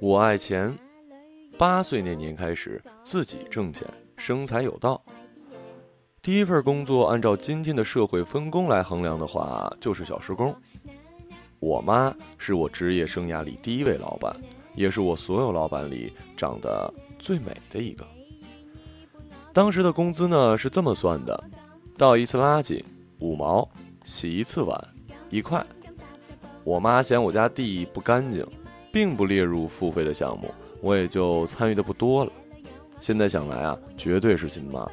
我爱钱，八岁那年开始自己挣钱，生财有道。第一份工作，按照今天的社会分工来衡量的话，就是小时工。我妈是我职业生涯里第一位老板，也是我所有老板里长得最美的一个。当时的工资呢是这么算的：倒一次垃圾五毛，洗一次碗一块。我妈嫌我家地不干净，并不列入付费的项目，我也就参与的不多了。现在想来啊，绝对是亲妈。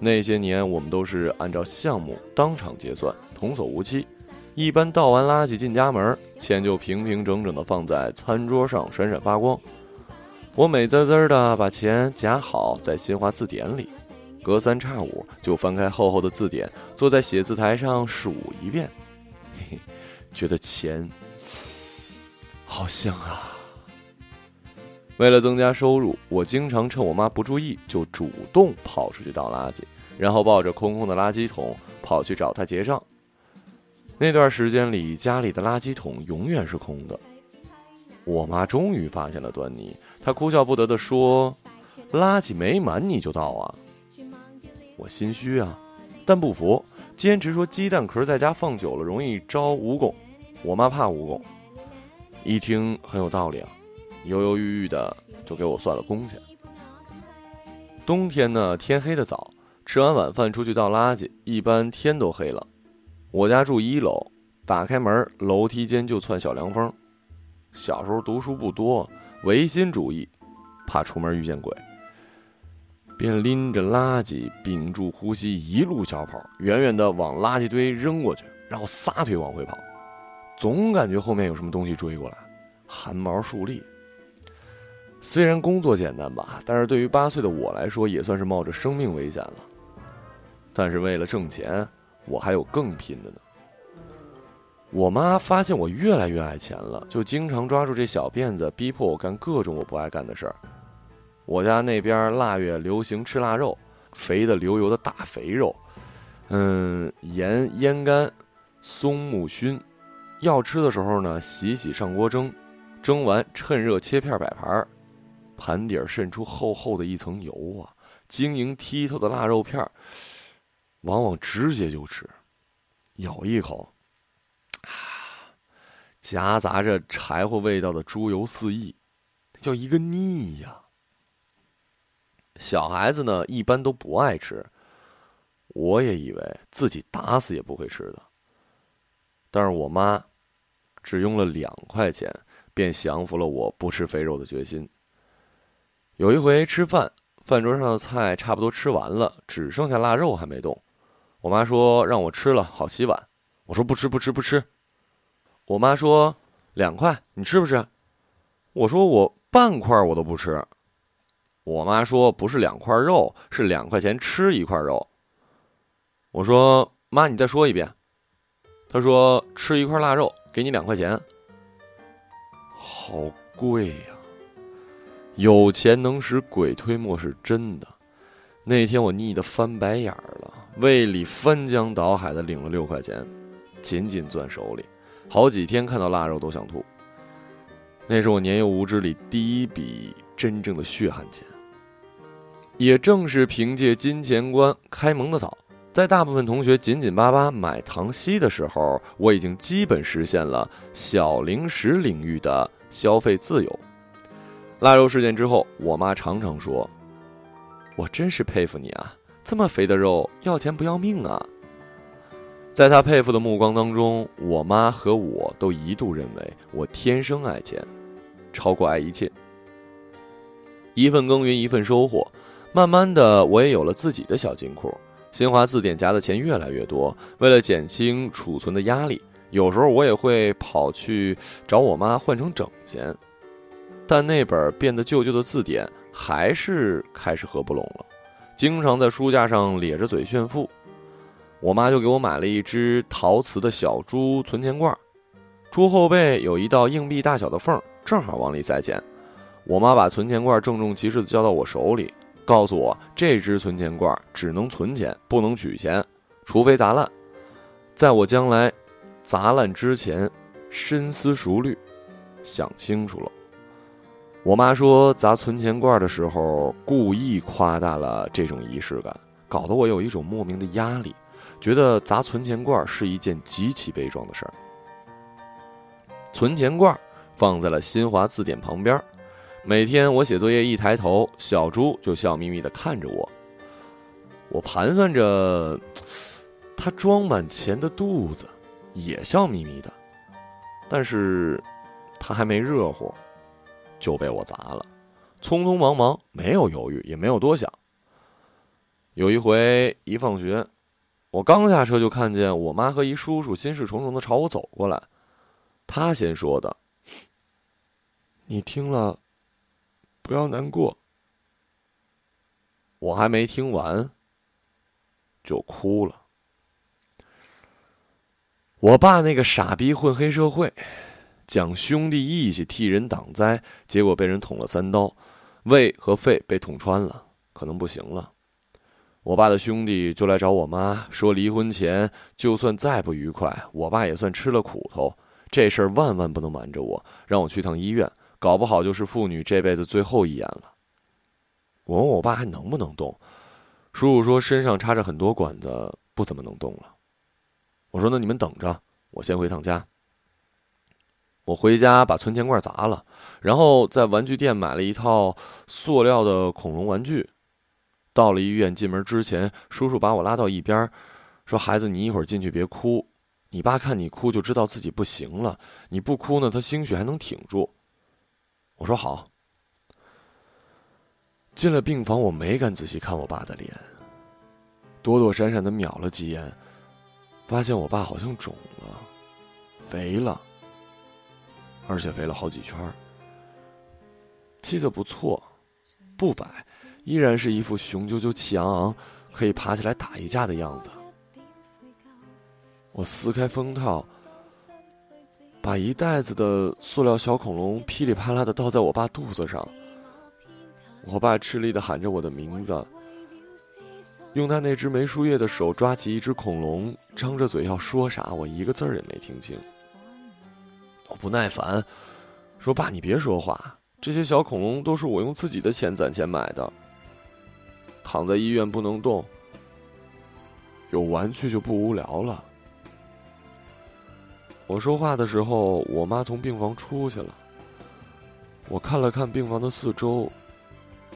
那些年我们都是按照项目当场结算，童叟无欺。一般倒完垃圾进家门，钱就平平整整的放在餐桌上，闪闪发光。我美滋滋的把钱夹好在新华字典里，隔三差五就翻开厚厚的字典，坐在写字台上数一遍，嘿嘿，觉得钱好香啊。为了增加收入，我经常趁我妈不注意，就主动跑出去倒垃圾，然后抱着空空的垃圾桶跑去找她结账。那段时间里，家里的垃圾桶永远是空的。我妈终于发现了端倪，她哭笑不得地说：“垃圾没满你就倒啊！”我心虚啊，但不服，坚持说鸡蛋壳在家放久了容易招蜈蚣。我妈怕蜈蚣，一听很有道理啊，犹犹豫豫的就给我算了工钱。冬天呢，天黑的早，吃完晚饭出去倒垃圾，一般天都黑了。我家住一楼，打开门，楼梯间就窜小凉风。小时候读书不多，唯心主义，怕出门遇见鬼，便拎着垃圾，屏住呼吸，一路小跑，远远的往垃圾堆扔过去，然后撒腿往回跑，总感觉后面有什么东西追过来，汗毛竖立。虽然工作简单吧，但是对于八岁的我来说，也算是冒着生命危险了。但是为了挣钱。我还有更拼的呢。我妈发现我越来越爱钱了，就经常抓住这小辫子，逼迫我干各种我不爱干的事儿。我家那边腊月流行吃腊肉，肥的流油的大肥肉，嗯，盐腌干，松木熏。要吃的时候呢，洗洗上锅蒸，蒸完趁热切片摆盘，盘底儿渗出厚厚的一层油啊，晶莹剔透的腊肉片儿。往往直接就吃，咬一口，啊，夹杂着柴火味道的猪油四溢，叫一个腻呀。小孩子呢，一般都不爱吃，我也以为自己打死也不会吃的。但是我妈只用了两块钱，便降服了我不吃肥肉的决心。有一回吃饭，饭桌上的菜差不多吃完了，只剩下腊肉还没动。我妈说让我吃了好洗碗，我说不吃不吃不吃。我妈说两块，你吃不吃？我说我半块我都不吃。我妈说不是两块肉，是两块钱吃一块肉。我说妈，你再说一遍。他说吃一块腊肉给你两块钱，好贵呀！有钱能使鬼推磨是真的。那天我腻得翻白眼儿了。胃里翻江倒海的领了六块钱，紧紧攥手里，好几天看到腊肉都想吐。那是我年幼无知里第一笔真正的血汗钱。也正是凭借金钱观开蒙的早，在大部分同学紧紧巴巴买糖稀的时候，我已经基本实现了小零食领域的消费自由。腊肉事件之后，我妈常常说：“我真是佩服你啊。”这么肥的肉，要钱不要命啊！在他佩服的目光当中，我妈和我都一度认为我天生爱钱，超过爱一切。一份耕耘一份收获，慢慢的我也有了自己的小金库。新华字典夹的钱越来越多，为了减轻储存的压力，有时候我也会跑去找我妈换成整钱，但那本变得旧旧的字典还是开始合不拢了。经常在书架上咧着嘴炫富，我妈就给我买了一只陶瓷的小猪存钱罐，猪后背有一道硬币大小的缝，正好往里塞钱。我妈把存钱罐郑重其事的交到我手里，告诉我这只存钱罐只能存钱，不能取钱，除非砸烂。在我将来砸烂之前，深思熟虑，想清楚了。我妈说砸存钱罐的时候故意夸大了这种仪式感，搞得我有一种莫名的压力，觉得砸存钱罐是一件极其悲壮的事儿。存钱罐放在了新华字典旁边，每天我写作业一抬头，小猪就笑眯眯的看着我。我盘算着，他装满钱的肚子也笑眯眯的，但是他还没热乎。就被我砸了，匆匆忙忙，没有犹豫，也没有多想。有一回一放学，我刚下车就看见我妈和一叔叔心事重重的朝我走过来。他先说的：“你听了，不要难过。”我还没听完，就哭了。我爸那个傻逼混黑社会。讲兄弟义气，替人挡灾，结果被人捅了三刀，胃和肺被捅穿了，可能不行了。我爸的兄弟就来找我妈说，离婚前就算再不愉快，我爸也算吃了苦头。这事儿万万不能瞒着我，让我去趟医院，搞不好就是父女这辈子最后一眼了。我问我爸还能不能动，叔叔说身上插着很多管子，不怎么能动了。我说那你们等着，我先回趟家。我回家把存钱罐砸了，然后在玩具店买了一套塑料的恐龙玩具。到了医院，进门之前，叔叔把我拉到一边，说：“孩子，你一会儿进去别哭，你爸看你哭就知道自己不行了。你不哭呢，他兴许还能挺住。”我说：“好。”进了病房，我没敢仔细看我爸的脸，躲躲闪闪的瞄了几眼，发现我爸好像肿了，肥了。而且肥了好几圈儿，气色不错，不摆，依然是一副雄赳赳、气昂昂，可以爬起来打一架的样子。我撕开封套，把一袋子的塑料小恐龙噼里啪啦的倒在我爸肚子上。我爸吃力的喊着我的名字，用他那只没输液的手抓起一只恐龙，张着嘴要说啥，我一个字儿也没听清。我不耐烦，说：“爸，你别说话，这些小恐龙都是我用自己的钱攒钱买的。躺在医院不能动，有玩具就不无聊了。”我说话的时候，我妈从病房出去了。我看了看病房的四周，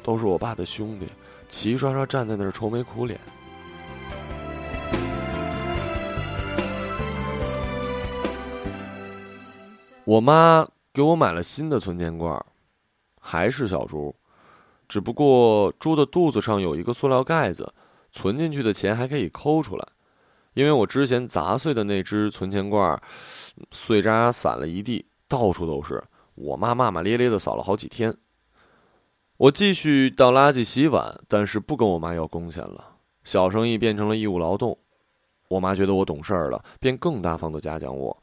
都是我爸的兄弟，齐刷刷站在那儿愁眉苦脸。我妈给我买了新的存钱罐，还是小猪，只不过猪的肚子上有一个塑料盖子，存进去的钱还可以抠出来。因为我之前砸碎的那只存钱罐，碎渣散了一地，到处都是。我妈骂骂咧咧的扫了好几天。我继续倒垃圾、洗碗，但是不跟我妈要工钱了，小生意变成了义务劳动。我妈觉得我懂事儿了，便更大方的嘉奖我。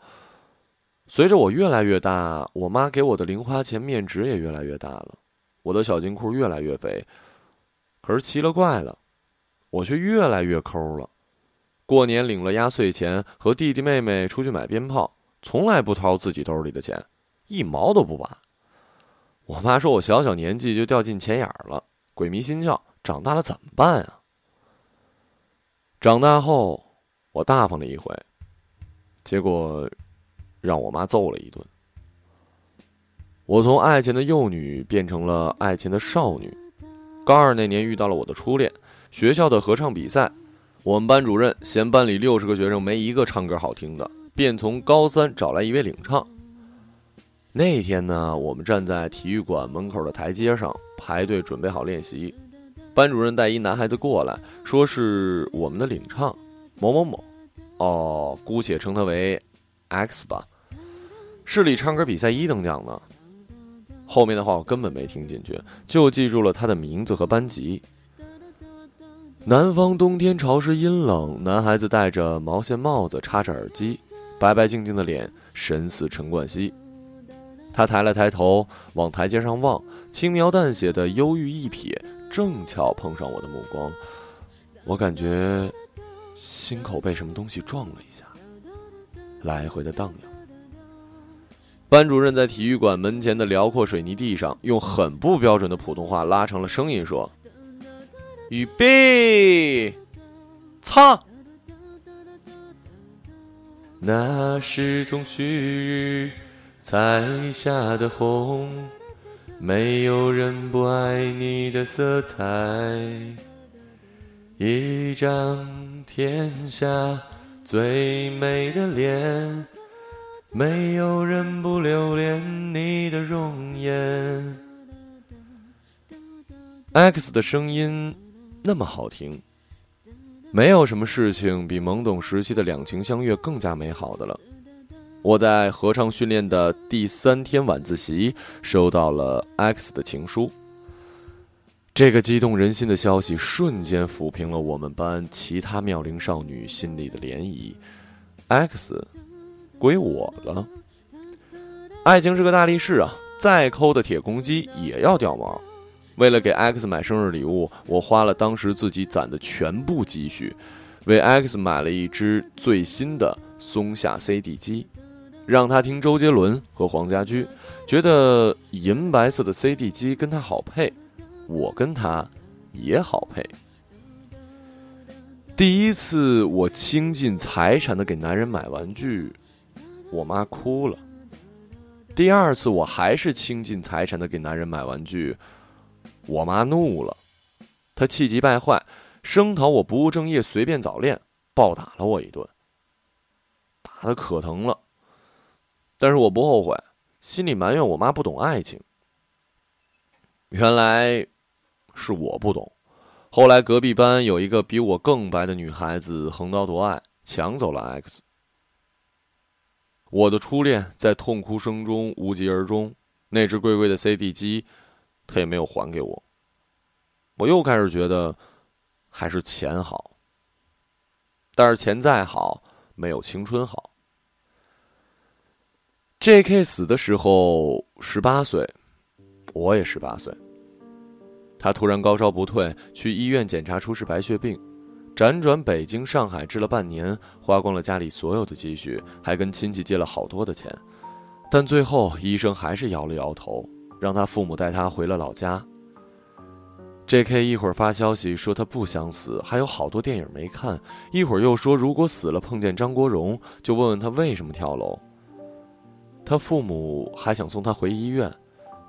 随着我越来越大，我妈给我的零花钱面值也越来越大了，我的小金库越来越肥。可是奇了怪了，我却越来越抠了。过年领了压岁钱，和弟弟妹妹出去买鞭炮，从来不掏自己兜里的钱，一毛都不拔。我妈说我小小年纪就掉进钱眼儿了，鬼迷心窍，长大了怎么办啊？长大后，我大方了一回，结果。让我妈揍了一顿。我从爱钱的幼女变成了爱钱的少女。高二那年遇到了我的初恋，学校的合唱比赛，我们班主任嫌班里六十个学生没一个唱歌好听的，便从高三找来一位领唱。那天呢，我们站在体育馆门口的台阶上排队准备好练习，班主任带一男孩子过来，说是我们的领唱某某某，哦，姑且称他为 X 吧。市里唱歌比赛一等奖呢。后面的话我根本没听进去，就记住了他的名字和班级。南方冬天潮湿阴冷，男孩子戴着毛线帽子，插着耳机，白白净净的脸，神似陈冠希。他抬了抬头，往台阶上望，轻描淡写的忧郁一瞥，正巧碰上我的目光，我感觉心口被什么东西撞了一下，来回的荡漾。班主任在体育馆门前的辽阔水泥地上，用很不标准的普通话拉长了声音说：“预备，唱。”那是种旭日彩下的红，没有人不爱你的色彩，一张天下最美的脸。没有人不留恋你的容颜。X 的声音那么好听，没有什么事情比懵懂时期的两情相悦更加美好的了。我在合唱训练的第三天晚自习收到了 X 的情书，这个激动人心的消息瞬间抚平了我们班其他妙龄少女心里的涟漪。X。归我了。爱情是个大力士啊，再抠的铁公鸡也要掉毛。为了给 X 买生日礼物，我花了当时自己攒的全部积蓄，为 X 买了一只最新的松下 CD 机，让他听周杰伦和黄家驹，觉得银白色的 CD 机跟他好配，我跟他也好配。第一次我倾尽财产的给男人买玩具。我妈哭了。第二次，我还是倾尽财产的给男人买玩具，我妈怒了，她气急败坏，声讨我不务正业、随便早恋，暴打了我一顿，打的可疼了。但是我不后悔，心里埋怨我妈不懂爱情。原来是我不懂。后来隔壁班有一个比我更白的女孩子横刀夺爱，抢走了 X。我的初恋在痛哭声中无疾而终，那只贵贵的 CD 机，他也没有还给我。我又开始觉得，还是钱好。但是钱再好，没有青春好。J.K. 死的时候十八岁，我也十八岁。他突然高烧不退，去医院检查出是白血病。辗转北京、上海治了半年，花光了家里所有的积蓄，还跟亲戚借了好多的钱，但最后医生还是摇了摇头，让他父母带他回了老家。J.K. 一会儿发消息说他不想死，还有好多电影没看；一会儿又说如果死了碰见张国荣，就问问他为什么跳楼。他父母还想送他回医院，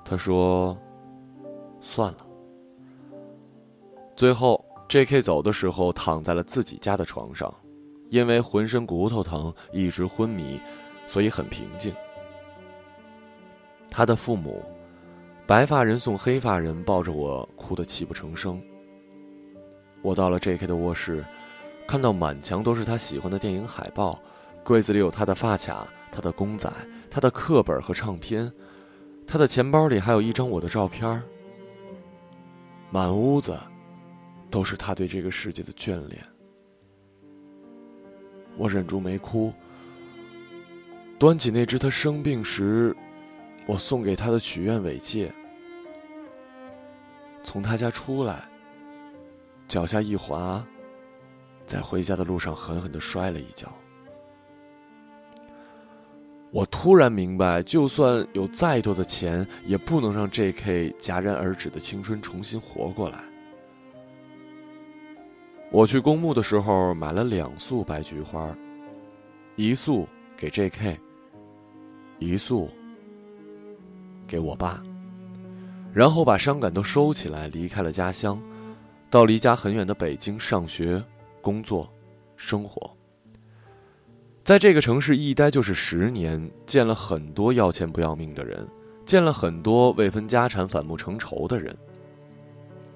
他说：“算了。”最后。J.K. 走的时候躺在了自己家的床上，因为浑身骨头疼，一直昏迷，所以很平静。他的父母，白发人送黑发人，抱着我哭得泣不成声。我到了 J.K. 的卧室，看到满墙都是他喜欢的电影海报，柜子里有他的发卡、他的公仔、他的课本和唱片，他的钱包里还有一张我的照片满屋子。都是他对这个世界的眷恋。我忍住没哭，端起那只他生病时我送给他的许愿尾戒，从他家出来，脚下一滑，在回家的路上狠狠的摔了一跤。我突然明白，就算有再多的钱，也不能让 J.K. 戛然而止的青春重新活过来。我去公墓的时候买了两束白菊花，一束给 J.K.，一束给我爸，然后把伤感都收起来，离开了家乡，到离家很远的北京上学、工作、生活。在这个城市一待就是十年，见了很多要钱不要命的人，见了很多为分家产反目成仇的人。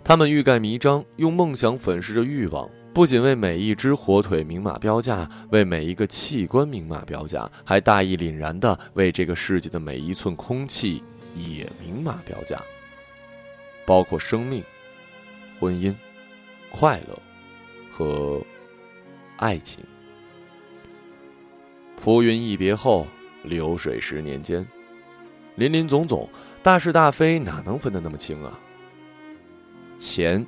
他们欲盖弥彰，用梦想粉饰着欲望，不仅为每一只火腿明码标价，为每一个器官明码标价，还大义凛然地为这个世界的每一寸空气也明码标价，包括生命、婚姻、快乐和爱情。浮云一别后，流水十年间，林林总总，大是大非，哪能分得那么清啊？钱，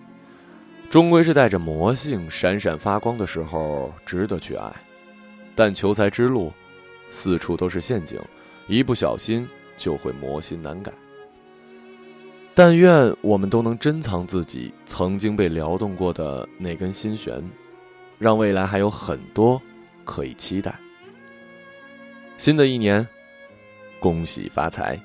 终归是带着魔性、闪闪发光的时候，值得去爱。但求财之路，四处都是陷阱，一不小心就会魔心难改。但愿我们都能珍藏自己曾经被撩动过的那根心弦，让未来还有很多可以期待。新的一年，恭喜发财！